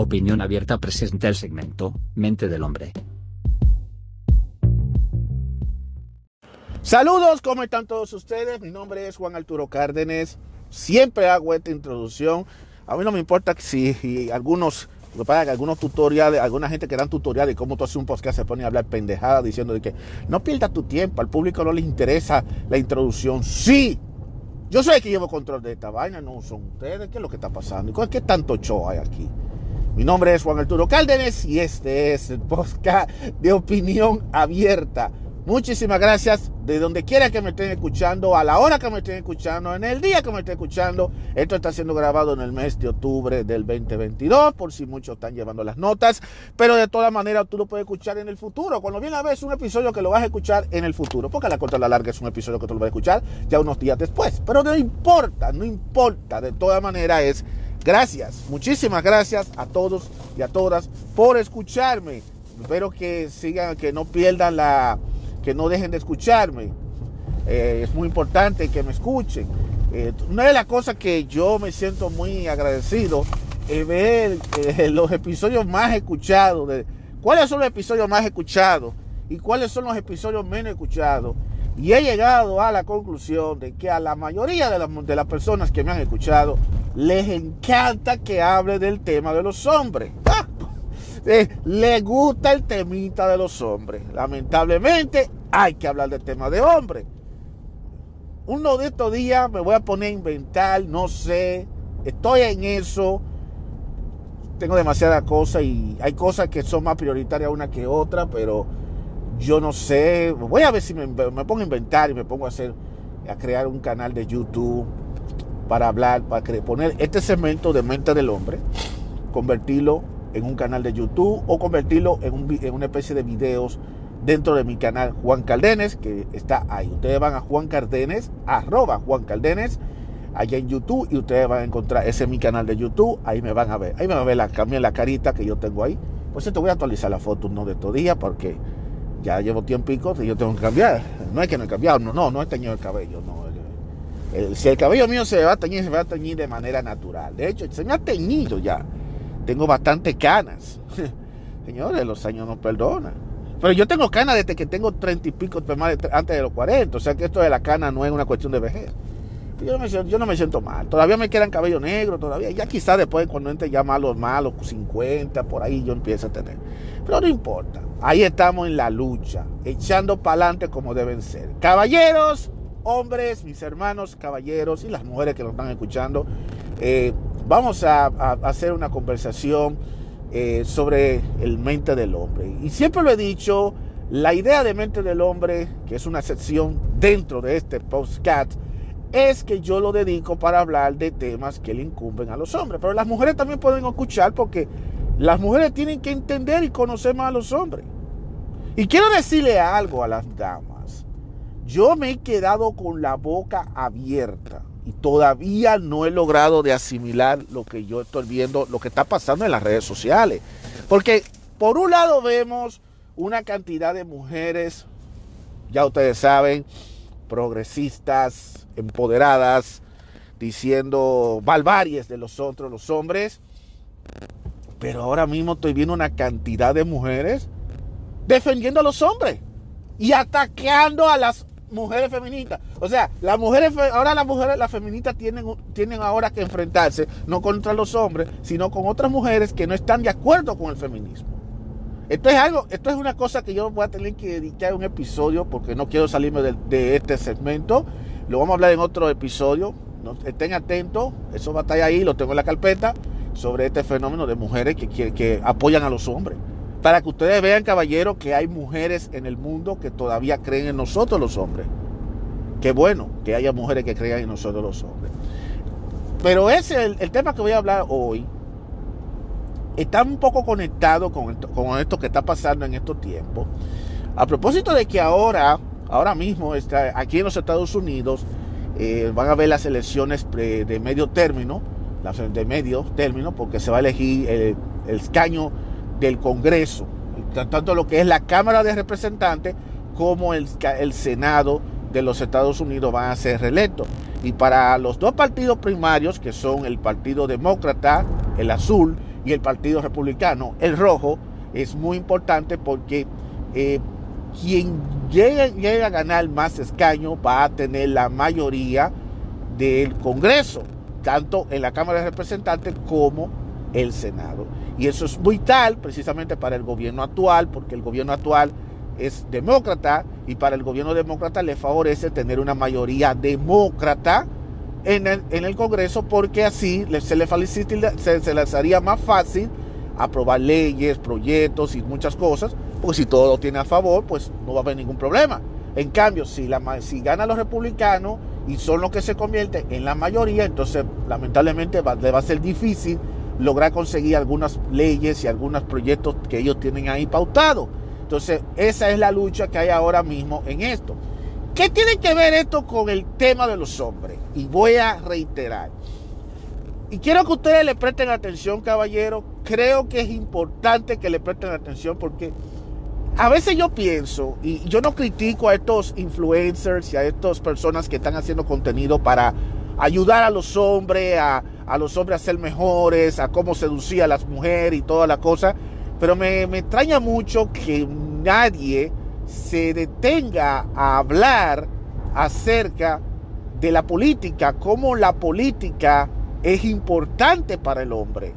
Opinión Abierta presenta el segmento Mente del Hombre. Saludos, ¿cómo están todos ustedes? Mi nombre es Juan Arturo Cárdenas. Siempre hago esta introducción. A mí no me importa si algunos lo que pasa que algunos tutoriales, alguna gente que dan tutoriales de cómo tú haces un podcast se pone a hablar pendejada diciendo de que no pierdas tu tiempo, al público no le interesa la introducción. Sí, yo soy el que llevo control de esta vaina, no son ustedes. ¿Qué es lo que está pasando? ¿Qué tanto show hay aquí? Mi nombre es Juan Arturo Cárdenas y este es el podcast de opinión abierta. Muchísimas gracias de donde quiera que me estén escuchando, a la hora que me estén escuchando, en el día que me estén escuchando. Esto está siendo grabado en el mes de octubre del 2022, por si muchos están llevando las notas. Pero de todas maneras tú lo puedes escuchar en el futuro. Cuando viene a ver es un episodio que lo vas a escuchar en el futuro. Porque a la corta a la larga es un episodio que tú lo vas a escuchar ya unos días después. Pero no importa, no importa. De todas maneras es gracias. Muchísimas gracias a todos y a todas por escucharme. Espero que sigan, que no pierdan la que no dejen de escucharme. Eh, es muy importante que me escuchen. Eh, una de las cosas que yo me siento muy agradecido es ver eh, los episodios más escuchados. De, ¿Cuáles son los episodios más escuchados? ¿Y cuáles son los episodios menos escuchados? Y he llegado a la conclusión de que a la mayoría de, las personas que me han escuchado les encanta que hable del tema de los hombres. ¡Ah! le gusta el temita de los hombres. Lamentablemente, hay que hablar del tema de hombre. Uno de estos días me voy a poner a inventar, no sé, estoy en eso. Tengo demasiadas cosas y hay cosas que son más prioritarias una que otra, pero yo no sé. Voy a ver si me, pongo a inventar y me pongo a hacer, a crear un canal de YouTube para hablar, para poner este segmento de mente del hombre, convertirlo en un canal de YouTube o convertirlo en, en una especie de videos dentro de mi canal Juan Caldenes, que está ahí. Ustedes van a Juan Caldenes, arroba Juan Caldenes, allá en YouTube, y ustedes van a encontrar ese es mi canal de YouTube, ahí me van a ver. Ahí me van a ver la, la carita que yo tengo ahí. Pues te voy a actualizar la foto no de estos días porque ya llevo tiempo y yo tengo que cambiar. No es que no he cambiado, no, no, no he teñido el cabello, no. si el cabello mío se va a teñir, se va a teñir de manera natural. De hecho, se me ha teñido ya. Tengo bastante canas. Señores, los años no perdonan. Pero yo tengo cana desde que tengo treinta y pico, antes de los 40. O sea que esto de la cana no es una cuestión de vejez. Yo no, me, siento mal. Todavía me quedan cabello negro, todavía. Ya quizás después, cuando entre ya malos, malos, 50, por ahí yo empiezo a tener. Pero no importa. Ahí estamos en la lucha, echando para adelante como deben ser. Caballeros, hombres, mis hermanos caballeros y las mujeres que nos están escuchando, eh, vamos a hacer una conversación eh, sobre el mente del hombre. Y siempre lo he dicho, la idea de mente del hombre, que es una sección dentro de este postcat, es que yo lo dedico para hablar de temas que le incumben a los hombres. Pero las mujeres también pueden escuchar porque las mujeres tienen que entender y conocer más a los hombres. Y quiero decirle algo a las damas. Yo me he quedado con la boca abierta y todavía no he logrado de asimilar lo que yo estoy viendo, lo que está pasando en las redes sociales. Porque por un lado vemos una cantidad de mujeres, ya ustedes saben, progresistas, empoderadas, diciendo barbaries de los otros, los hombres. Pero ahora mismo estoy viendo una cantidad de mujeres defendiendo a los hombres y atacando a las mujeres feministas. O sea, las mujeres, ahora las mujeres, las feministas tienen, tienen ahora que enfrentarse no contra los hombres, sino con otras mujeres que no están de acuerdo con el feminismo. Esto es algo, esto es una cosa que yo voy a tener que dedicar un episodio porque no quiero salirme de, este segmento. Lo vamos a hablar en otro episodio. estén atentos, eso va a estar ahí, lo tengo en la carpeta, sobre este fenómeno de mujeres que, que apoyan a los hombres. Para que ustedes vean, caballeros, que hay mujeres en el mundo que todavía creen en nosotros los hombres. Qué bueno que haya mujeres que crean en nosotros los hombres. Pero ese, el, el tema que voy a hablar hoy, está un poco conectado con esto, con esto que está pasando en estos tiempos. A propósito de que ahora, ahora mismo, está, aquí en los Estados Unidos, eh, van a ver las elecciones de medio término, de medio término, porque se va a elegir el, el escaño del Congreso, tanto lo que es la Cámara de Representantes como el, el Senado de los Estados Unidos van a ser reelectos. Y para los dos partidos primarios, que son el Partido Demócrata, el azul, y el Partido Republicano. El rojo es muy importante porque eh, quien llegue, a ganar más escaños va a tener la mayoría del Congreso, tanto en la Cámara de Representantes como el Senado. Y eso es vital precisamente para el gobierno actual, porque el gobierno actual es demócrata y para el gobierno demócrata le favorece tener una mayoría demócrata en el, Congreso porque así se, le se, se les haría más fácil aprobar leyes, proyectos y muchas cosas, porque si todo lo tiene a favor, pues no va a haber ningún problema. En cambio, si, la, si ganan los republicanos y son los que se convierten en la mayoría, entonces lamentablemente le va a ser difícil lograr conseguir algunas leyes y algunos proyectos que ellos tienen ahí pautados. Entonces, esa es la lucha que hay ahora mismo en esto. ¿Qué tiene que ver esto con el tema de los hombres? Y voy a reiterar. Y quiero que ustedes le presten atención, caballero. Creo que es importante que le presten atención porque a veces yo pienso, y yo no critico a estos influencers y a estas personas que están haciendo contenido para ayudar a los hombres, a, a los hombres a ser mejores, a cómo seducir a las mujeres y toda la cosa. Pero me, me extraña mucho que nadie se detenga a hablar acerca de la política, cómo la política es importante para el hombre.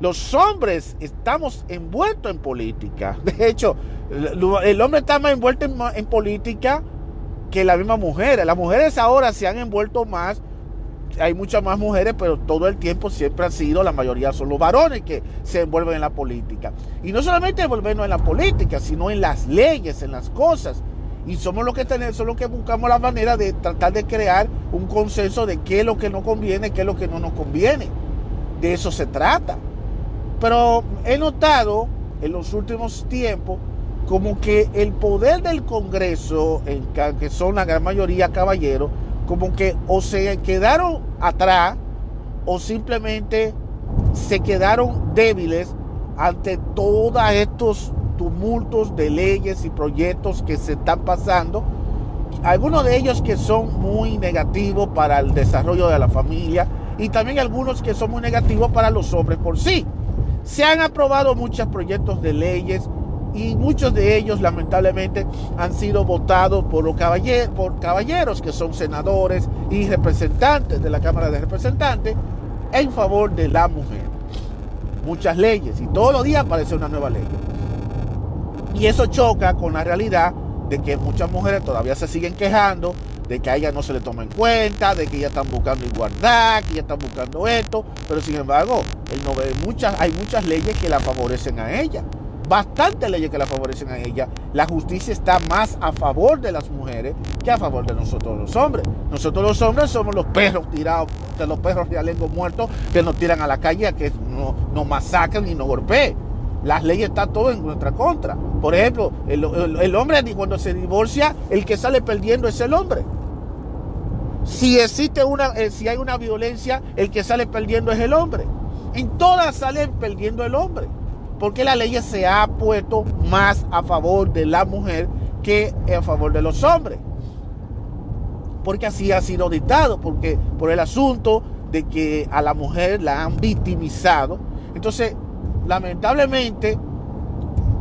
Los hombres estamos envueltos en política. De hecho, el hombre está más envuelto en, política que la misma mujer. Las mujeres ahora se han envuelto más hay muchas más mujeres, pero todo el tiempo siempre han sido, la mayoría son los varones que se envuelven en la política. Y no solamente envolvernos en la política, sino en las leyes, en las cosas. Y somos los que tenemos, son los que buscamos la manera de tratar de crear un consenso de qué es lo que nos conviene, qué es lo que no nos conviene. De eso se trata. Pero he notado en los últimos tiempos como que el poder del Congreso, que son la gran mayoría caballeros, como que o se quedaron atrás o simplemente se quedaron débiles ante todos estos tumultos de leyes y proyectos que se están pasando. Algunos de ellos que son muy negativos para el desarrollo de la familia y también algunos que son muy negativos para los hombres por sí. Se han aprobado muchos proyectos de leyes y muchos de ellos lamentablemente han sido votados por, los caballeros, por caballeros que son senadores y representantes de la Cámara de Representantes en favor de la mujer. Muchas leyes y todos los días aparece una nueva ley. Y eso choca con la realidad de que muchas mujeres todavía se siguen quejando de que a ella no se le toma en cuenta, de que ellas están buscando igualdad, que ellas están buscando esto, pero sin embargo, muchas, hay muchas leyes que la favorecen a ella bastantes leyes que la favorecen a ella. La justicia está más a favor de las mujeres que a favor de nosotros los hombres. Nosotros los hombres somos los perros tirados, de los perros realengos muertos que nos tiran a la calle a que nos, masacren y nos golpeen. Las leyes están todo en nuestra contra. Por ejemplo, el, hombre cuando se divorcia, el que sale perdiendo es el hombre. Si existe una, eh, si hay una violencia, el que sale perdiendo es el hombre. En todas salen perdiendo el hombre porque la ley se ha puesto más a favor de la mujer que a favor de los hombres. Porque así ha sido dictado, porque por el asunto de que a la mujer la han victimizado. Entonces, lamentablemente,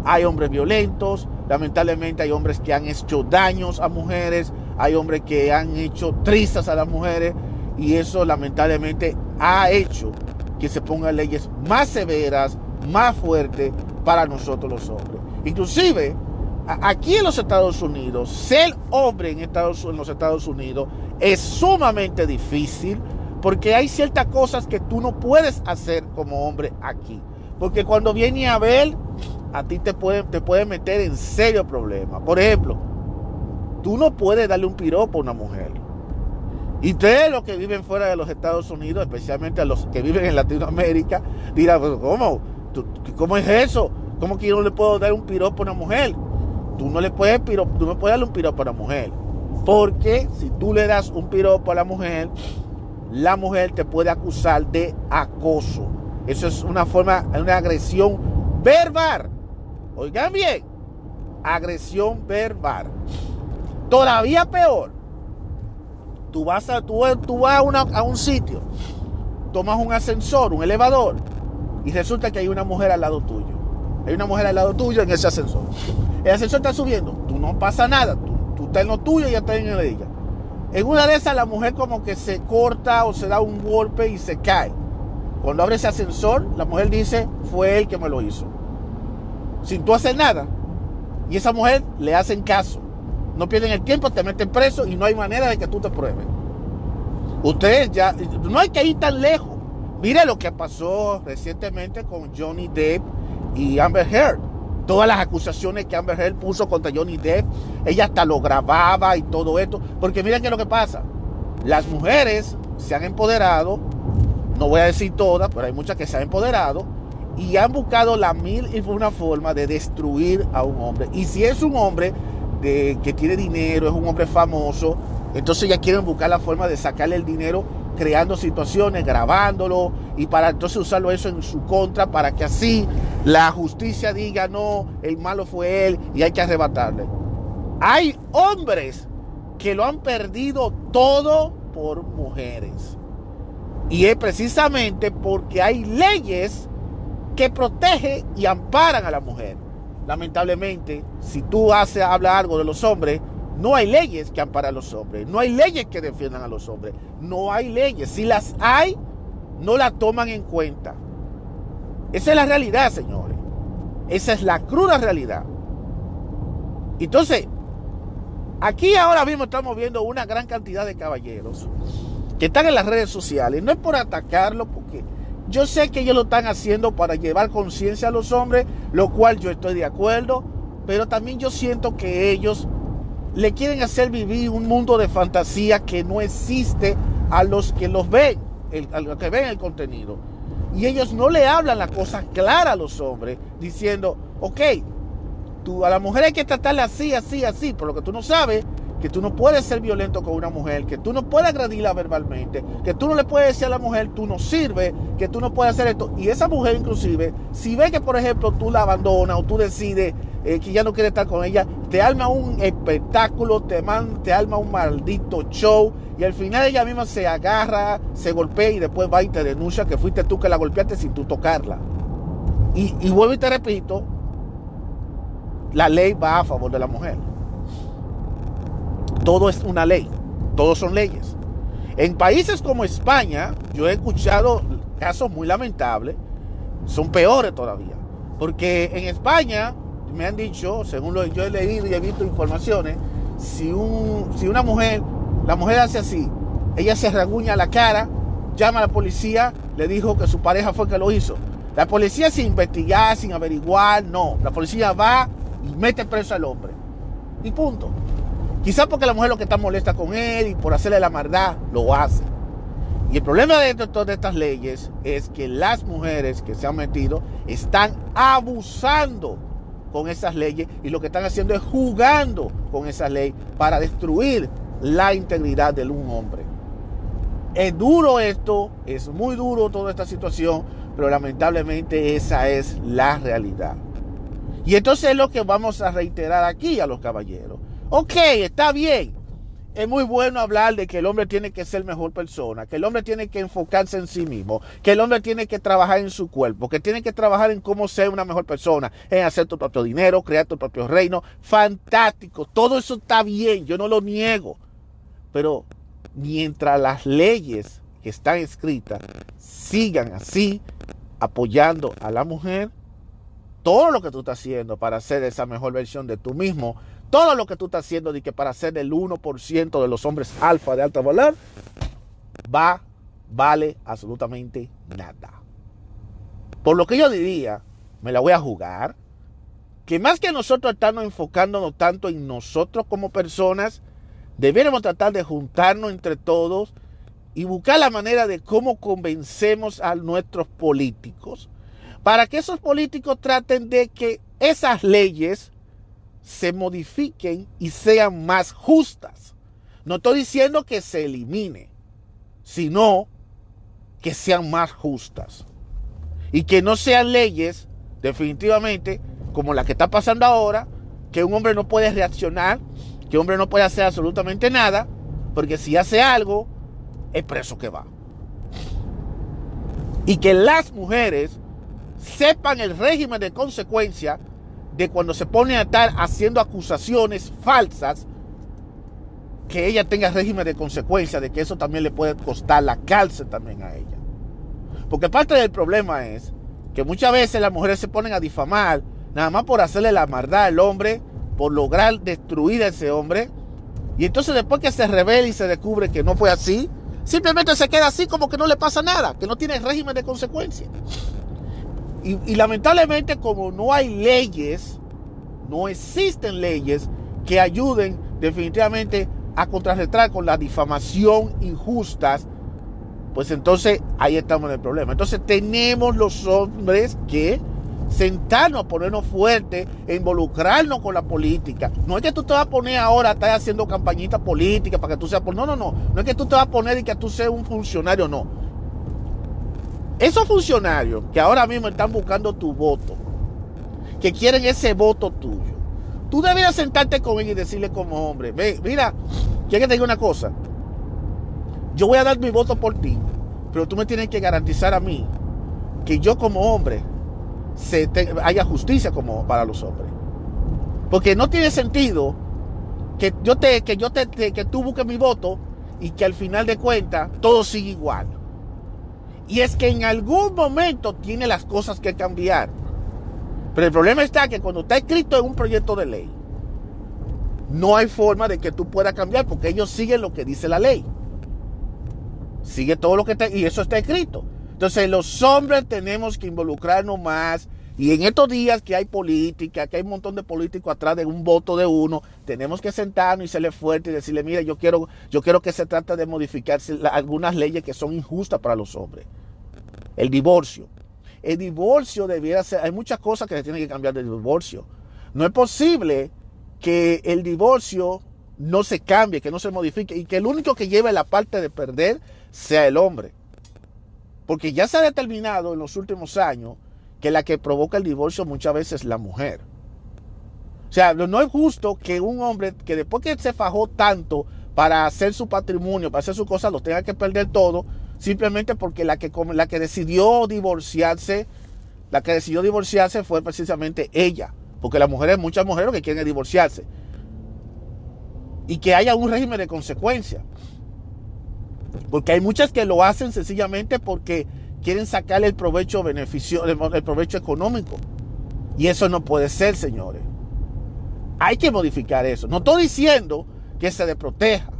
hay hombres violentos, lamentablemente hay hombres que han hecho daños a mujeres, hay hombres que han hecho trizas a las mujeres y eso lamentablemente ha hecho que se pongan leyes más severas, más fuerte para nosotros los hombres. Inclusive, aquí en los Estados Unidos, ser hombre en, Estados, los Estados Unidos es sumamente difícil porque hay ciertas cosas que tú no puedes hacer como hombre aquí. Porque cuando viene a ver, a ti te puede, te puede meter en serio problemas. Por ejemplo, tú no puedes darle un piropo a una mujer. Y ustedes los que viven fuera de los Estados Unidos, especialmente a los que viven en Latinoamérica, dirán, ¿cómo? ¿Cómo es eso? ¿Cómo que yo no le puedo dar un piropo a una mujer? Tú no le puedes, tú no puedes darle un piropo a una mujer. Porque si tú le das un piropo a la mujer, la mujer te puede acusar de acoso. Eso es una forma, una agresión verbal. Oigan bien, agresión verbal. Todavía peor, tú vas a, tú, vas a, a un sitio, tomas un ascensor, un elevador, y resulta que hay una mujer al lado tuyo. Hay una mujer al lado tuyo en ese ascensor. El ascensor está subiendo, tú no pasa nada, tú, estás en lo tuyo y ya estás en el de ella. En una de esas la mujer como que se corta o se da un golpe y se cae. Cuando abre ese ascensor, la mujer dice, fue él que me lo hizo. Sin tú hacer nada. Y esa mujer le hacen caso. No pierden el tiempo, te meten preso y no hay manera de que tú te pruebes. Ustedes ya, no hay que ir tan lejos. Mire lo que pasó recientemente con Johnny Depp y Amber Heard. Todas las acusaciones que Amber Heard puso contra Johnny Depp, ella hasta lo grababa y todo esto. Porque miren qué es lo que pasa. Las mujeres se han empoderado, no voy a decir todas, pero hay muchas que se han empoderado y han buscado la mil y una forma de destruir a un hombre. Y si es un hombre de, que tiene dinero, es un hombre famoso, entonces ya quieren buscar la forma de sacarle el dinero creando situaciones, grabándolo y para entonces usarlo eso en su contra para que así la justicia diga no, el malo fue él y hay que arrebatarle. Hay hombres que lo han perdido todo por mujeres. Y es precisamente porque hay leyes que protegen y amparan a la mujer. Lamentablemente, si tú haces hablar algo de los hombres, no hay leyes que amparan a los hombres, no hay leyes que defiendan a los hombres, no hay leyes. Si las hay, no las toman en cuenta. Esa es la realidad, señores. Esa es la cruda realidad. Entonces, aquí ahora mismo estamos viendo una gran cantidad de caballeros que están en las redes sociales. No es por atacarlo, porque yo sé que ellos lo están haciendo para llevar conciencia a los hombres, lo cual yo estoy de acuerdo, pero también yo siento que ellos le quieren hacer vivir un mundo de fantasía que no existe a los que los ven, a los que ven el contenido. Y ellos no le hablan la cosa clara a los hombres, diciendo, ok, tú, a la mujer hay que tratarla así, así, así, pero lo que tú no sabes que tú no puedes ser violento con una mujer, que tú no puedes agredirla verbalmente, que tú no le puedes decir a la mujer, tú no sirves, que tú no puedes hacer esto. Y esa mujer inclusive, si ve que por ejemplo tú la abandonas o tú decides eh, que ya no quiere estar con ella, te arma un espectáculo, te, man, te arma un maldito show y al final ella misma se agarra, se golpea y después va y te denuncia que fuiste tú que la golpeaste sin tú tocarla. Y, y vuelvo y te repito, la ley va a favor de la mujer todo es una ley, todos son leyes. En países como España, yo he escuchado casos muy lamentables, son peores todavía, porque en España me han dicho, según lo que yo he leído y he visto informaciones, si, un, si una mujer, la mujer hace así, ella se raguña la cara, llama a la policía, le dijo que su pareja fue que lo hizo. La policía sin investigar, sin averiguar, no. La policía va y mete preso al hombre. Y punto. Quizás porque la mujer lo que está molesta con él y por hacerle la maldad lo hace. Y el problema de todas estas leyes es que las mujeres que se han metido están abusando con esas leyes y lo que están haciendo es jugando con esa ley para destruir la integridad de un hombre. Es duro esto, es muy duro toda esta situación, pero lamentablemente esa es la realidad. Y entonces es lo que vamos a reiterar aquí a los caballeros. Ok, está bien. Es muy bueno hablar de que el hombre tiene que ser mejor persona, que el hombre tiene que enfocarse en sí mismo, que el hombre tiene que trabajar en su cuerpo, que tiene que trabajar en cómo ser una mejor persona, en hacer tu propio dinero, crear tu propio reino. Fantástico, todo eso está bien, yo no lo niego. Pero mientras las leyes que están escritas sigan así, apoyando a la mujer, todo lo que tú estás haciendo para ser esa mejor versión de tú mismo todo lo que tú estás haciendo de que para ser el 1% de los hombres alfa de alto valor, va, vale absolutamente nada. Por lo que yo diría, me la voy a jugar, que más que nosotros estarnos enfocándonos tanto en nosotros como personas, debiéramos tratar de juntarnos entre todos y buscar la manera de cómo convencemos a nuestros políticos para que esos políticos traten de que esas leyes se modifiquen y sean más justas. No estoy diciendo que se elimine, sino que sean más justas. Y que no sean leyes, definitivamente, como la que está pasando ahora, que un hombre no puede reaccionar, que un hombre no puede hacer absolutamente nada, porque si hace algo, es preso que va. Y que las mujeres sepan el régimen de consecuencia de cuando se pone a estar haciendo acusaciones falsas, que ella tenga régimen de consecuencia, de que eso también le puede costar la cárcel también a ella. Porque parte del problema es que muchas veces las mujeres se ponen a difamar, nada más por hacerle la maldad al hombre, por lograr destruir a ese hombre. Y entonces después que se revela y se descubre que no fue así, simplemente se queda así como que no le pasa nada, que no tiene régimen de consecuencia. Y, lamentablemente como no hay leyes, no existen leyes que ayuden definitivamente a contrarrestar con la difamación injustas, pues entonces ahí estamos en el problema. Entonces tenemos los hombres que sentarnos, ponernos fuertes, e involucrarnos con la política. No es que tú te vas a poner ahora a estar haciendo campañita política para que tú seas... No, no, no. No es que tú te vas a poner y que tú seas un funcionario, no. Esos funcionarios que ahora mismo están buscando tu voto, que quieren ese voto tuyo, tú deberías sentarte con él y decirle como hombre, mira, quiero que te diga una cosa, yo voy a dar mi voto por ti, pero tú me tienes que garantizar a mí que yo como hombre haya justicia como para los hombres. Porque no tiene sentido que yo te, que yo te, que tú busques mi voto y que al final de cuentas todo siga igual. Y es que en algún momento tiene las cosas que cambiar. Pero el problema está que cuando está escrito en un proyecto de ley, no hay forma de que tú puedas cambiar porque ellos siguen lo que dice la ley. Sigue todo lo que está y eso está escrito. Entonces los hombres tenemos que involucrarnos más y en estos días que hay política, que hay un montón de políticos atrás de un voto de uno, tenemos que sentarnos y serle fuerte y decirle, mira, yo quiero, yo quiero que se trate de modificar algunas leyes que son injustas para los hombres. El divorcio. El divorcio debiera ser, hay muchas cosas que se tienen que cambiar del divorcio. No es posible que el divorcio no se cambie, que no se modifique y que el único que lleve la parte de perder sea el hombre. Porque ya se ha determinado en los últimos años que la que provoca el divorcio muchas veces es la mujer. O sea, no es justo que un hombre que después que se fajó tanto para hacer su patrimonio, para hacer su cosa, lo tenga que perder todo, simplemente porque la que, la que decidió divorciarse, la que decidió divorciarse fue precisamente ella. Porque las mujeres, muchas mujeres que quieren divorciarse. Y que haya un régimen de consecuencia. Porque hay muchas que lo hacen sencillamente porque quieren sacarle el provecho beneficio, el provecho económico. Y eso no puede ser, señores. Hay que modificar eso. No estoy diciendo que se le proteja,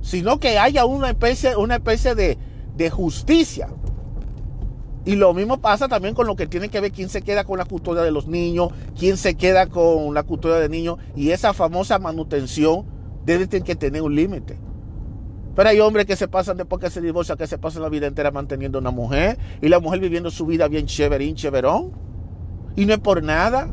sino que haya una especie, una especie de, de justicia. Y lo mismo pasa también con lo que tiene que ver quién se queda con la custodia de los niños, quién se queda con la custodia de niños. Y esa famosa manutención debe tener que tener un límite. Pero hay hombres que se pasan después que se divorcian, que se pasan la vida entera manteniendo a una mujer y la mujer viviendo su vida bien chéverín, chéverón. Y no es por nada.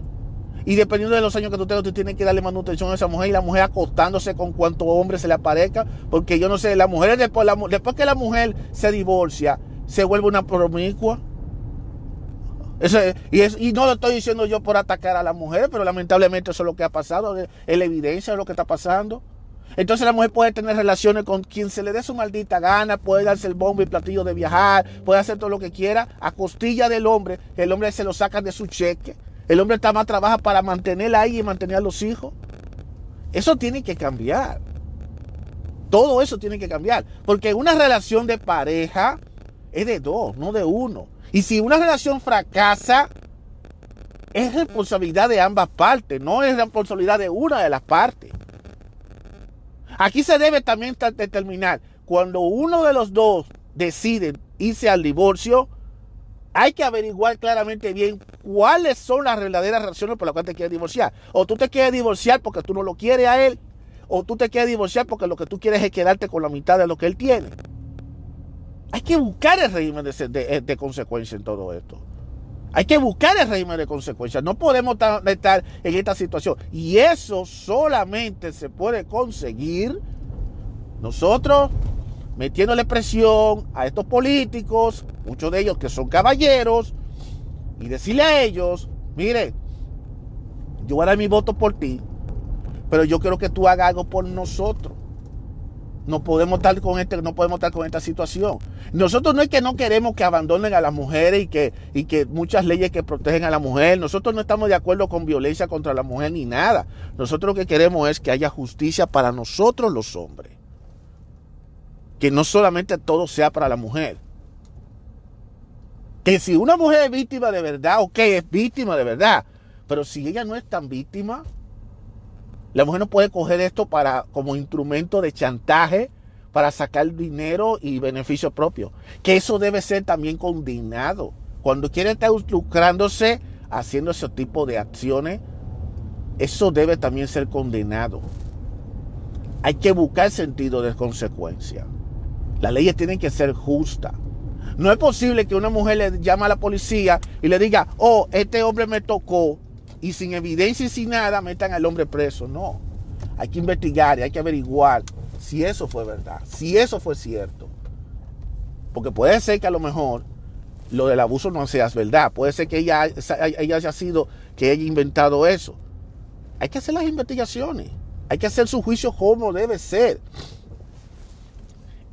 Y dependiendo de los años que tú tengas, tú tienes que darle manutención a esa mujer y la mujer acostándose con cuanto hombre se le aparezca. Porque yo no sé, la mujer después, después que la mujer se divorcia, se vuelve una promiscua. y, y, no lo estoy diciendo yo por atacar a la mujer, pero lamentablemente eso es lo que ha pasado, es la evidencia de lo que está pasando. Entonces la mujer puede tener relaciones con quien se le dé su maldita gana, puede darse el bombo y platillo de viajar, puede hacer todo lo que quiera a costilla del hombre. El hombre se lo saca de su cheque. El hombre está más trabaja para mantenerla ahí y mantener a los hijos. Eso tiene que cambiar. Todo eso tiene que cambiar. Porque una relación de pareja es de dos, no de uno. Y si una relación fracasa, es responsabilidad de ambas partes, no es responsabilidad de una de las partes. Aquí se debe también determinar, cuando uno de los dos decide irse al divorcio, hay que averiguar claramente bien cuáles son las verdaderas razones por las cuales te quieres divorciar. O tú te quieres divorciar porque tú no lo quieres a él, o tú te quieres divorciar porque lo que tú quieres es quedarte con la mitad de lo que él tiene. Hay que buscar el régimen de, de consecuencia en todo esto. Hay que buscar el régimen de consecuencias. No podemos estar en esta situación. Y eso solamente se puede conseguir nosotros metiéndole presión a estos políticos, muchos de ellos que son caballeros, y decirle a ellos, mire, yo voy a dar mi voto por ti, pero yo quiero que tú hagas algo por nosotros. no podemos estar con este, no podemos estar con esta situación. Nosotros no es que no queremos que abandonen a las mujeres y que, y que muchas leyes que protegen a la mujer. Nosotros no estamos de acuerdo con violencia contra la mujer ni nada. Nosotros lo que queremos es que haya justicia para nosotros los hombres. Que no solamente todo sea para la mujer. Que si una mujer es víctima de verdad, ok, es víctima de verdad. Pero si ella no es tan víctima, la mujer no puede coger esto para, como instrumento de chantaje para sacar dinero y beneficio propio. Que eso debe ser también condenado. Cuando quiere estar lucrándose haciendo ese tipo de acciones, eso debe también ser condenado. Hay que buscar sentido de consecuencia. Las leyes tienen que ser justas. No es posible que una mujer le llame a la policía y le diga, oh, este hombre me tocó, y sin evidencia y sin nada metan al hombre preso. No. Hay que investigar y hay que averiguar si eso fue verdad, si eso fue cierto. Porque puede ser que a lo mejor lo del abuso no sea verdad. Puede ser que ella, haya sido, que haya inventado eso. Hay que hacer las investigaciones. Hay que hacer su juicio como debe ser.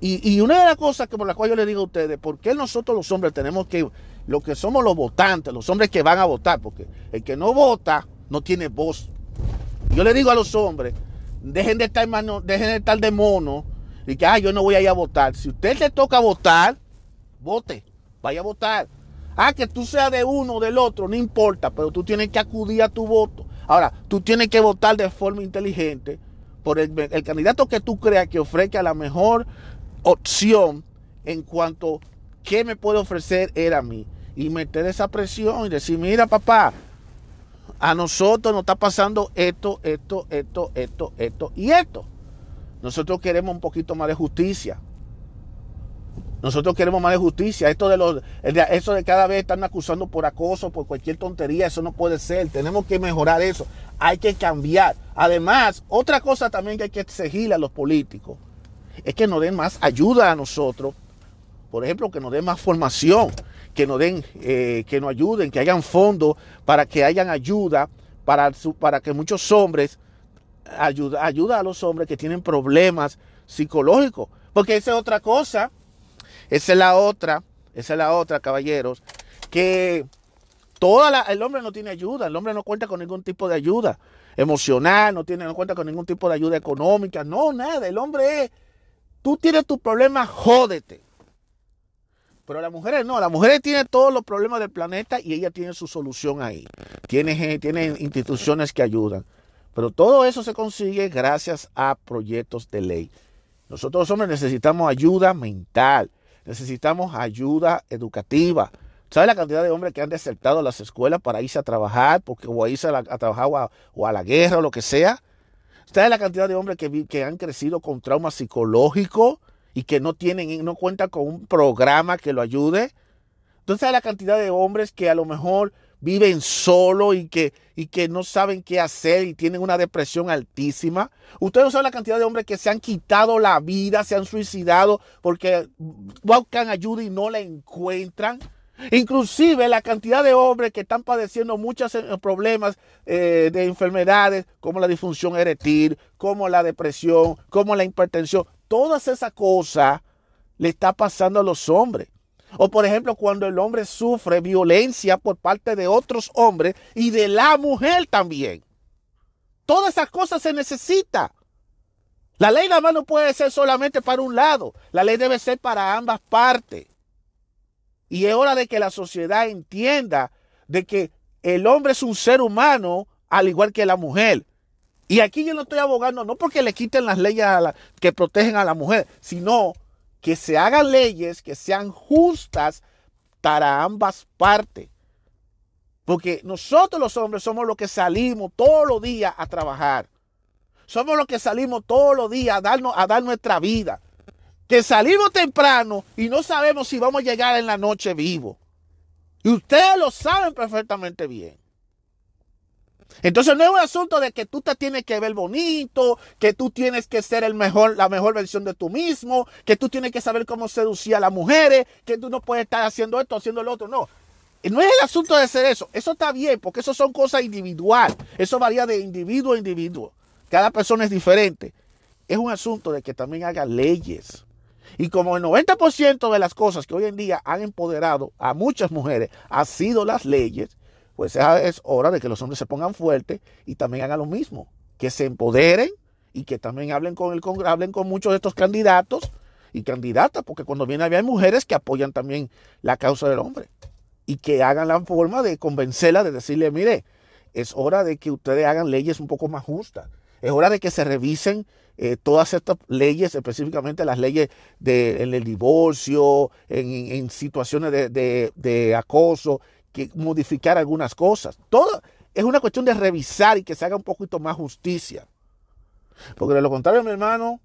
Y, una de las cosas que por la cual yo le digo a ustedes, ¿por qué nosotros los hombres tenemos que lo que somos los votantes, los hombres que van a votar, porque el que no vota no tiene voz. Yo le digo a los hombres, dejen de estar, dejen de, estar de mono y que, ah, yo no voy a ir a votar. Si usted le toca votar, vote, vaya a votar. Ah, que tú seas de uno o del otro, no importa, pero tú tienes que acudir a tu voto. Ahora, tú tienes que votar de forma inteligente por el, el candidato que tú creas que ofrezca la mejor opción en cuanto qué me puede ofrecer él a mí y meter esa presión y decir, mira papá, a nosotros nos está pasando esto, esto, esto, esto, esto y esto. Nosotros queremos un poquito más de justicia. Nosotros queremos más de justicia. Esto de los, eso de cada vez están acusando por acoso, por cualquier tontería, eso no puede ser. Tenemos que mejorar eso. Hay que cambiar. Además, otra cosa también que hay que exigirle a los políticos es que nos den más ayuda a nosotros. Por ejemplo, que nos den más formación que nos den, eh, que nos ayuden, que hayan fondos para que hayan ayuda para, para que muchos hombres, ayuda, ayuda a los hombres que tienen problemas psicológicos. Porque esa es otra cosa, esa es la otra, esa es la otra, caballeros, que toda la, el hombre no tiene ayuda, el hombre no cuenta con ningún tipo de ayuda emocional, no tiene, no cuenta con ningún tipo de ayuda económica, no, nada, el hombre es, tú tienes tu problema, jódete. Pero las mujeres no, las mujeres tienen todos los problemas del planeta y ella tiene su solución ahí. Tiene, tienen instituciones que ayudan. Pero todo eso se consigue gracias a proyectos de ley. Nosotros los hombres necesitamos ayuda mental, necesitamos ayuda educativa. ¿Sabe la cantidad de hombres que han desertado las escuelas para irse a trabajar, porque, o a irse a, trabajar o a, la guerra o lo que sea? ¿Sabe la cantidad de hombres que, que han crecido con trauma psicológico? y que no tienen, no cuenta con un programa que lo ayude. Entonces la cantidad de hombres que a lo mejor viven solo y que, y que no saben qué hacer y tienen una depresión altísima. Ustedes no saben la cantidad de hombres que se han quitado la vida, se han suicidado porque buscan ayuda y no la encuentran. Inclusive la cantidad de hombres que están padeciendo muchos eh, problemas eh, de enfermedades como la disfunción eréctil, como la depresión, como la hipertensión. Todas esas cosas le está pasando a los hombres. O por ejemplo, cuando el hombre sufre violencia por parte de otros hombres y de la mujer también. Todas esas cosas se necesita. La ley nada más no puede ser solamente para un lado. La ley debe ser para ambas partes. Y es hora de que la sociedad entienda de que el hombre es un ser humano al igual que la mujer. Y aquí yo no estoy abogando, no porque le quiten las leyes que protegen a la mujer, sino que se hagan leyes que sean justas para ambas partes. Porque nosotros los hombres somos los que salimos todos los días a trabajar. Somos los que salimos todos los días a, dar nuestra vida. Que salimos temprano y no sabemos si vamos a llegar en la noche vivo. Y ustedes lo saben perfectamente bien. Entonces no es un asunto de que tú te tienes que ver bonito, que tú tienes que ser el mejor, la mejor versión de tú mismo, que tú tienes que saber cómo seducir a las mujeres, que tú no puedes estar haciendo esto, haciendo lo otro. No. No es el asunto de hacer eso. Eso está bien, porque eso son cosas individuales. Eso varía de individuo a individuo. Cada persona es diferente. es un asunto de que también haga leyes. Y como el 90% de las cosas que hoy en día han empoderado a muchas mujeres ha sido las leyes, pues es hora de que los hombres se pongan fuertes y también hagan lo mismo, que se empoderen y que también hablen con, el, hablen con muchos de estos candidatos y candidatas, porque cuando viene hay mujeres que apoyan también la causa del hombre y que hagan la forma de convencerla, de decirle, mire, es hora de que ustedes hagan leyes un poco más justas. Es hora de que se revisen eh, todas estas leyes, específicamente las leyes de, en el divorcio, en, situaciones de, de, acoso, que modificar algunas cosas. Todo es una cuestión de revisar y que se haga un poquito más justicia. Porque de lo contrario, mi hermano,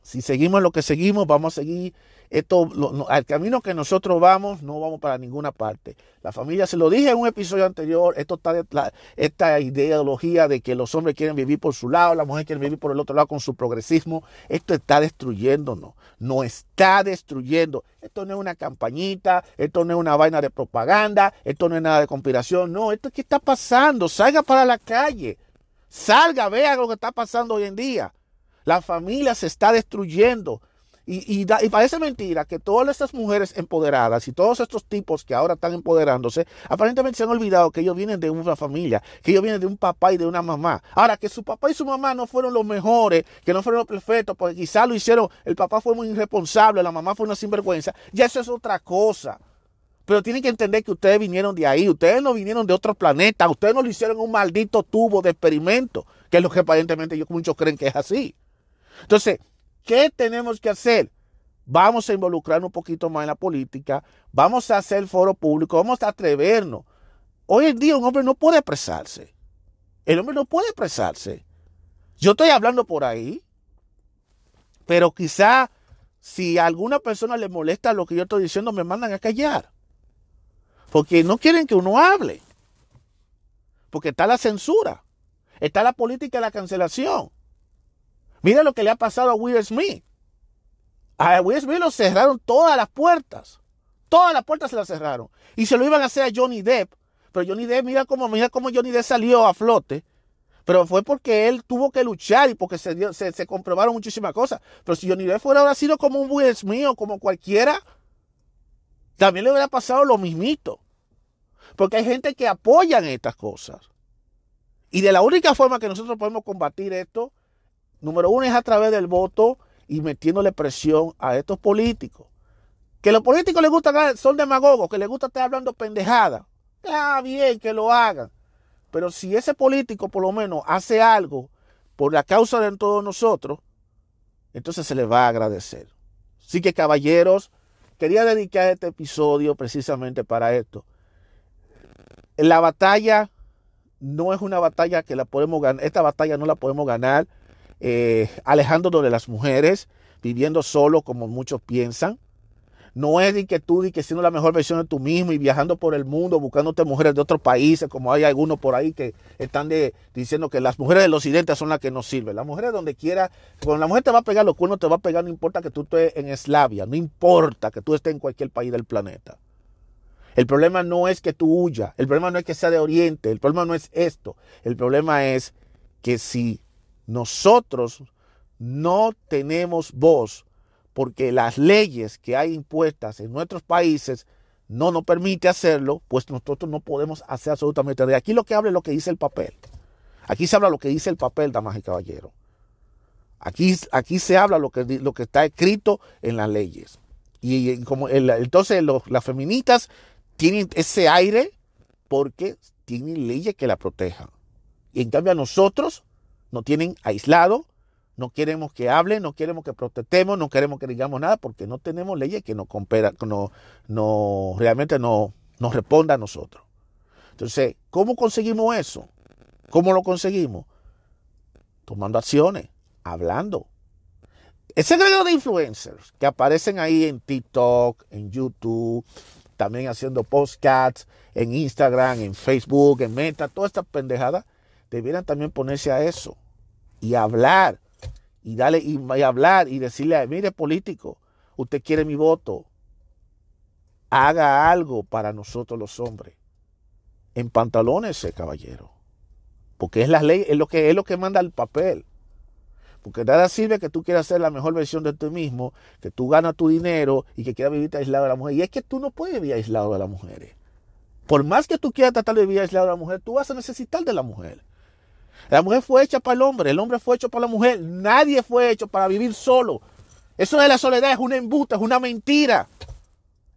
si seguimos lo que seguimos, vamos a seguir esto, al camino que nosotros vamos, no vamos para ninguna parte. La familia, se lo dije en un episodio anterior, esto está esta ideología de que los hombres quieren vivir por su lado, las mujeres quieren vivir por el otro lado con su progresismo, esto está destruyéndonos, no está destruyendo. Esto no es una campañita, esto no es una vaina de propaganda, esto no es nada de conspiración, no, esto es que está pasando, salga para la calle, salga, vea lo que está pasando hoy en día. La familia se está destruyendo. Y, parece mentira que todas estas mujeres empoderadas y todos estos tipos que ahora están empoderándose, aparentemente se han olvidado que ellos vienen de una familia, que ellos vienen de un papá y de una mamá. Ahora, que su papá y su mamá no fueron los mejores, que no fueron los perfectos, porque quizá lo hicieron, el papá fue muy irresponsable, la mamá fue una sinvergüenza, ya eso es otra cosa. Pero tienen que entender que ustedes vinieron de ahí, ustedes no vinieron de otro planeta, ustedes no lo hicieron un maldito tubo de experimento, que es lo que aparentemente muchos creen que es así. Entonces, ¿qué tenemos que hacer? Vamos a involucrarnos un poquito más en la política, vamos a hacer foro público, vamos a atrevernos. Hoy en día un hombre no puede expresarse. El hombre no puede expresarse. Yo estoy hablando por ahí, pero quizá si a alguna persona le molesta lo que yo estoy diciendo, me mandan a callar. Porque no quieren que uno hable. Porque está la censura. Está la política de la cancelación. Mira lo que le ha pasado a Will Smith. A Will Smith lo cerraron todas las puertas. Todas las puertas se las cerraron. Y se lo iban a hacer a Johnny Depp. Pero Johnny Depp, mira cómo, mira cómo Johnny Depp salió a flote. Pero fue porque él tuvo que luchar y porque se, se, comprobaron muchísimas cosas. Pero si Johnny Depp fuera ahora sido como un Will Smith o como cualquiera, también le hubiera pasado lo mismito. Porque hay gente que apoyan estas cosas. Y de la única forma que nosotros podemos combatir esto Número uno es a través del voto y metiéndole presión a estos políticos. Que los políticos les gusta, son demagogos, que les gusta estar hablando pendejada. Está bien que lo hagan. Pero si ese político por lo menos hace algo por la causa de todos nosotros, entonces se le va a agradecer. Así que caballeros, quería dedicar este episodio precisamente para esto. La batalla no es una batalla que la podemos ganar, esta batalla no la podemos ganar eh, alejándonos de las mujeres, viviendo solo como muchos piensan. No es de que tú y que siendo la mejor versión de tú mismo y viajando por el mundo buscándote mujeres de otros países, como hay algunos por ahí que están diciendo que las mujeres del occidente son las que nos sirven. Las mujeres donde quiera, cuando la mujer te va a pegar los cuernos, te va a pegar, no importa que tú estés en Eslavia, no importa que tú estés en cualquier país del planeta. El problema no es que tú huyas, el problema no es que sea de Oriente, el problema no es esto, el problema es que si nosotros no tenemos voz porque las leyes que hay impuestas en nuestros países no nos permite hacerlo, pues nosotros no podemos hacer absolutamente nada. Aquí lo que habla es lo que dice el papel. Aquí se habla lo que dice el papel, damas y caballero. Aquí, aquí se habla lo que, lo que está escrito en las leyes. Y como entonces las feministas tienen ese aire porque tienen leyes que la protejan. Y en cambio a nosotros nos tienen aislado, no queremos que hablen, no queremos que protestemos, no queremos que digamos nada porque no tenemos leyes que nos, no, no, realmente no, nos responda a nosotros. Entonces, ¿cómo conseguimos eso? ¿Cómo lo conseguimos? Tomando acciones, hablando. Ese grado de influencers que aparecen ahí en TikTok, en YouTube, también haciendo podcasts, en Instagram, en Facebook, en Meta, toda esta pendejada, debieran también ponerse a eso y hablar y darle y, hablar y decirle, mire político, usted quiere mi voto, haga algo para nosotros los hombres. En pantalones, caballero. Porque es la ley, es lo que es lo que manda el papel. Porque nada sirve que tú quieras ser la mejor versión de ti mismo, que tú ganas tu dinero y que quieras vivir aislado de la mujer. Y es que tú no puedes vivir aislado de las mujeres. Por más que tú quieras tratar de vivir aislado de la mujer, tú vas a necesitar de la mujer. La mujer fue hecha para el hombre, el hombre fue hecho para la mujer. Nadie fue hecho para vivir solo. Eso de la soledad es una embuta, es una mentira.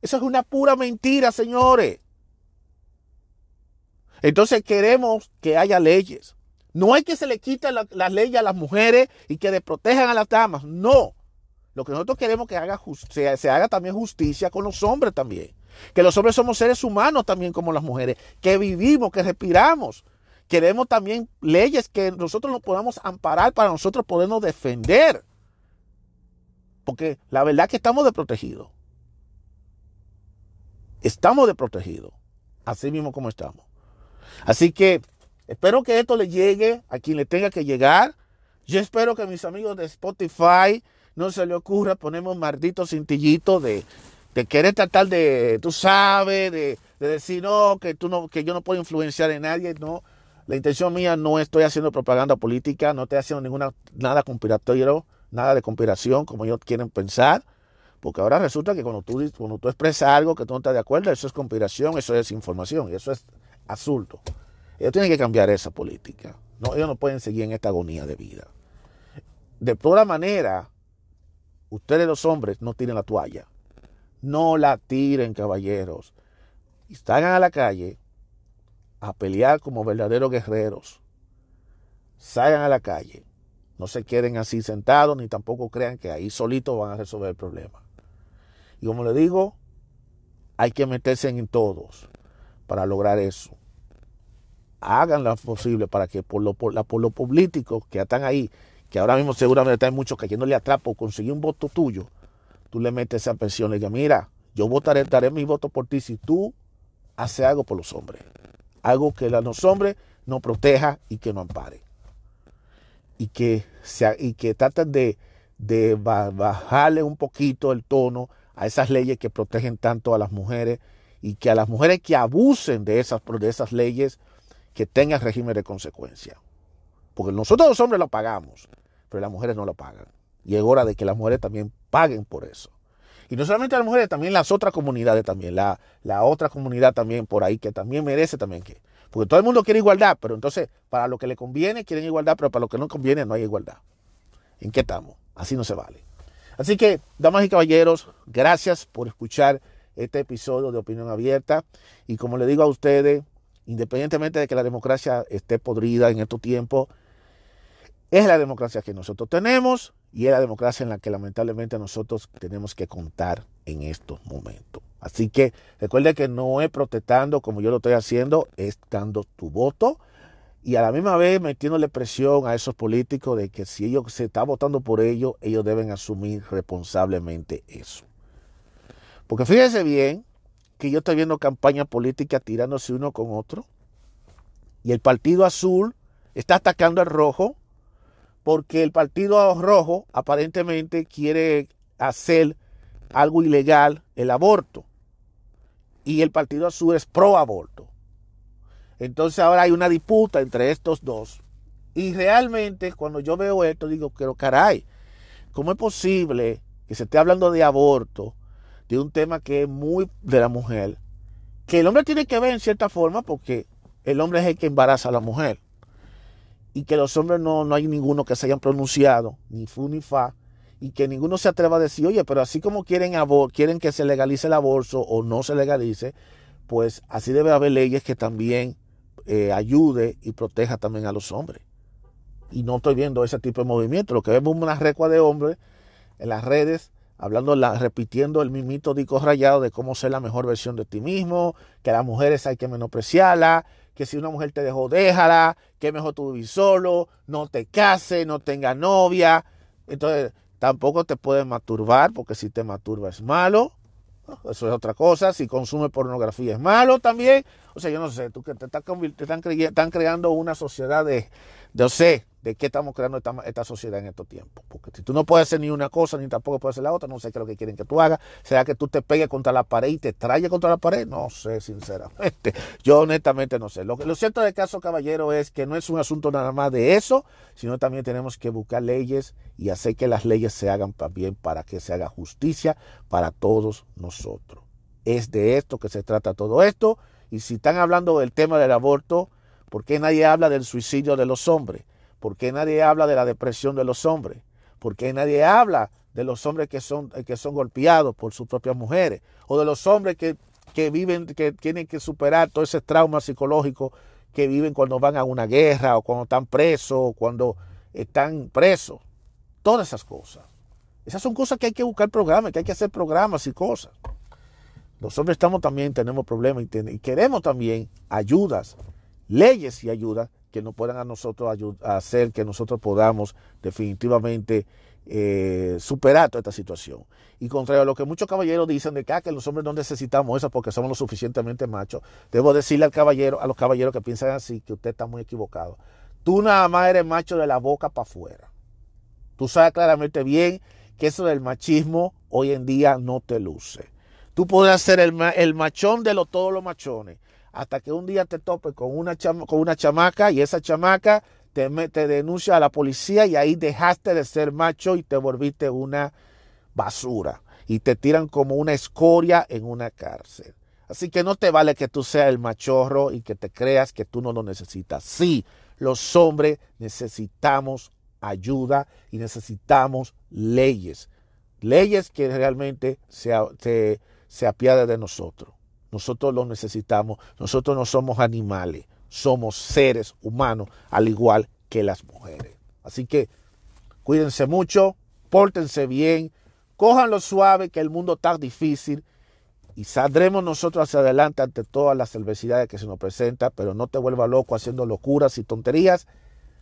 Eso es una pura mentira, señores. Entonces queremos que haya leyes. No hay que se le quite las la leyes a las mujeres y que protejan a las damas. No. Lo que nosotros queremos que se, se haga también justicia con los hombres también. Que los hombres somos seres humanos también como las mujeres. Que vivimos, que respiramos. Queremos también leyes que nosotros nos podamos amparar para nosotros podernos defender. Porque la verdad es que estamos desprotegidos. Estamos desprotegidos. Así mismo como estamos. Así que espero que esto le llegue a quien le tenga que llegar. Yo espero que mis amigos de Spotify no se le ocurra ponerme un maldito cintillito de, de querer tratar de, tú sabes, de, decir no, que tú no, que yo no puedo influenciar en nadie, no. La intención mía no estoy haciendo propaganda política, no estoy haciendo ninguna nada nada de conspiración como ellos quieren pensar, porque ahora resulta que cuando tú, expresas algo que tú no estás de acuerdo, eso es conspiración, eso es información, eso es asunto. Ellos tienen que cambiar esa política. Ellos no pueden seguir en esta agonía de vida. De toda manera, ustedes los hombres no tiren la toalla. No la tiren, caballeros. Y salgan a la calle a pelear como verdaderos guerreros. Salgan a la calle. No se queden así sentados ni tampoco crean que ahí solitos van a resolver el problema. Y como le digo, hay que meterse en todos para lograr eso. Hagan lo posible para que por lo, por, por los políticos que están ahí, que ahora mismo seguramente están muchos cayéndole atrás por conseguir un voto tuyo, tú le metes esa presión y le digas, mira, yo votaré, daré mi voto por ti si tú haces algo por los hombres. Algo que a los hombres nos proteja y que nos ampare. Y que, sea, y que traten de, de bajarle un poquito el tono a esas leyes que protegen tanto a las mujeres y que a las mujeres que abusen de esas, de esas leyes, que tengan régimen de consecuencia. Porque nosotros los hombres lo pagamos, pero las mujeres no lo pagan. Y es hora de que las mujeres también paguen por eso. Y no solamente las mujeres, también las otras comunidades también, la, la otra comunidad también por ahí que también merece también que. Porque todo el mundo quiere igualdad, pero entonces para lo que le conviene quieren igualdad, pero para lo que no conviene no hay igualdad. ¿En qué estamos? Así no se vale. Así que, damas y caballeros, gracias por escuchar este episodio de Opinión Abierta. Y como le digo a ustedes, independientemente de que la democracia esté podrida en estos tiempos, es la democracia que nosotros tenemos y es la democracia en la que lamentablemente nosotros tenemos que contar en estos momentos. Así que recuerde que no es protestando como yo lo estoy haciendo, es dando tu voto y a la misma vez metiéndole presión a esos políticos de que si ellos se está votando por ellos, ellos deben asumir responsablemente eso. Porque fíjense bien que yo estoy viendo campaña política tirándose uno con otro. Y el Partido Azul está atacando al rojo porque el Partido Rojo aparentemente quiere hacer algo ilegal, el aborto. Y el Partido Azul es pro aborto. Entonces ahora hay una disputa entre estos dos. Y realmente cuando yo veo esto digo, pero caray, ¿cómo es posible que se esté hablando de aborto de un tema que es muy de la mujer, que el hombre tiene que ver en cierta forma porque el hombre es el que embaraza a la mujer. Y que los hombres no, no hay ninguno que se hayan pronunciado, ni fu ni fa, y que ninguno se atreva a decir, oye, pero así como quieren, quieren que se legalice el aborto o no se legalice, pues así debe haber leyes que también eh, ayude y proteja también a los hombres. Y no estoy viendo ese tipo de movimiento. Lo que vemos es una recua de hombres en las redes hablando, la, repitiendo el mismito dico rayado de cómo ser la mejor versión de ti mismo, que a las mujeres hay que menospreciarla, que si una mujer te dejó, déjala, que mejor tú vivir solo, no te cases, no tenga novia. Entonces, tampoco te puedes masturbar, porque si te masturba es malo. Eso es otra cosa. Si consume pornografía es malo también. O sea, yo no sé, tú que te están, están, creando una sociedad de, de, sé, de qué estamos creando esta, sociedad en estos tiempos. Porque si tú no puedes hacer ni una cosa ni tampoco puedes hacer la otra, no sé qué es lo que quieren que tú hagas. Sea que tú te pegues contra la pared y te traigas contra la pared, no sé, sinceramente. Yo honestamente no sé. Lo, lo cierto del caso, caballero, es que no es un asunto nada más de eso, sino también tenemos que buscar leyes y hacer que las leyes se hagan también para que se haga justicia para todos nosotros. Es de esto que se trata todo esto. Y si están hablando del tema del aborto, ¿por qué nadie habla del suicidio de los hombres? ¿Por qué nadie habla de la depresión de los hombres? ¿Por qué nadie habla de los hombres que son, que son golpeados por sus propias mujeres? O de los hombres que, que viven, que tienen que superar todo ese trauma psicológico que viven cuando van a una guerra o cuando están presos o cuando están presos. Todas esas cosas. Esas son cosas que hay que buscar programas, que hay que hacer programas y cosas. Los hombres estamos también, tenemos problemas y, queremos también ayudas, leyes y ayudas que nos puedan a nosotros hacer que nosotros podamos definitivamente eh, superar toda esta situación. Y contrario a lo que muchos caballeros dicen de que, ah, que los hombres no necesitamos eso porque somos lo suficientemente machos, debo decirle al caballero, a los caballeros que piensan así, que usted está muy equivocado. Tú nada más eres macho de la boca para afuera. Tú sabes claramente bien que eso del machismo hoy en día no te luce. Tú podrás ser el, el machón de todos los machones, hasta que un día te topes con una, con una chamaca y esa chamaca te, te denuncia a la policía y ahí dejaste de ser macho y te volviste una basura y te tiran como una escoria en una cárcel. Así que no te vale que tú seas el machorro y que te creas que tú no lo necesitas. Sí, los hombres necesitamos ayuda y necesitamos leyes. Leyes que realmente se, se, se apiade de nosotros. Nosotros lo necesitamos. Nosotros no somos animales, somos seres humanos, al igual que las mujeres. Así que cuídense mucho, pórtense bien, cójanlo suave, que el mundo está difícil y saldremos nosotros hacia adelante ante todas las adversidades que se nos presentan, pero no te vuelvas loco haciendo locuras y tonterías.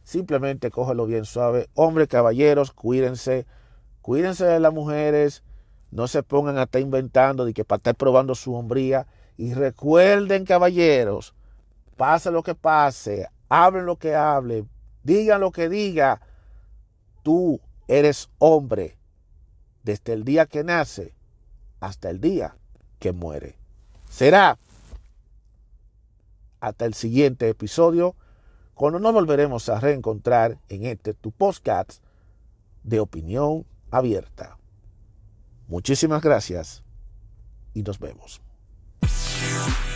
Simplemente cógelo bien suave. Hombres, caballeros, cuídense. Cuídense de las mujeres. No se pongan a estar inventando de que para estar probando su hombría. Y recuerden, caballeros, pase lo que pase, hablen lo que hable, digan lo que diga, tú eres hombre desde el día que nace hasta el día que muere. Será hasta el siguiente episodio cuando nos volveremos a reencontrar en este tu podcast de opinión abierta. Muchísimas gracias y nos vemos. Yeah.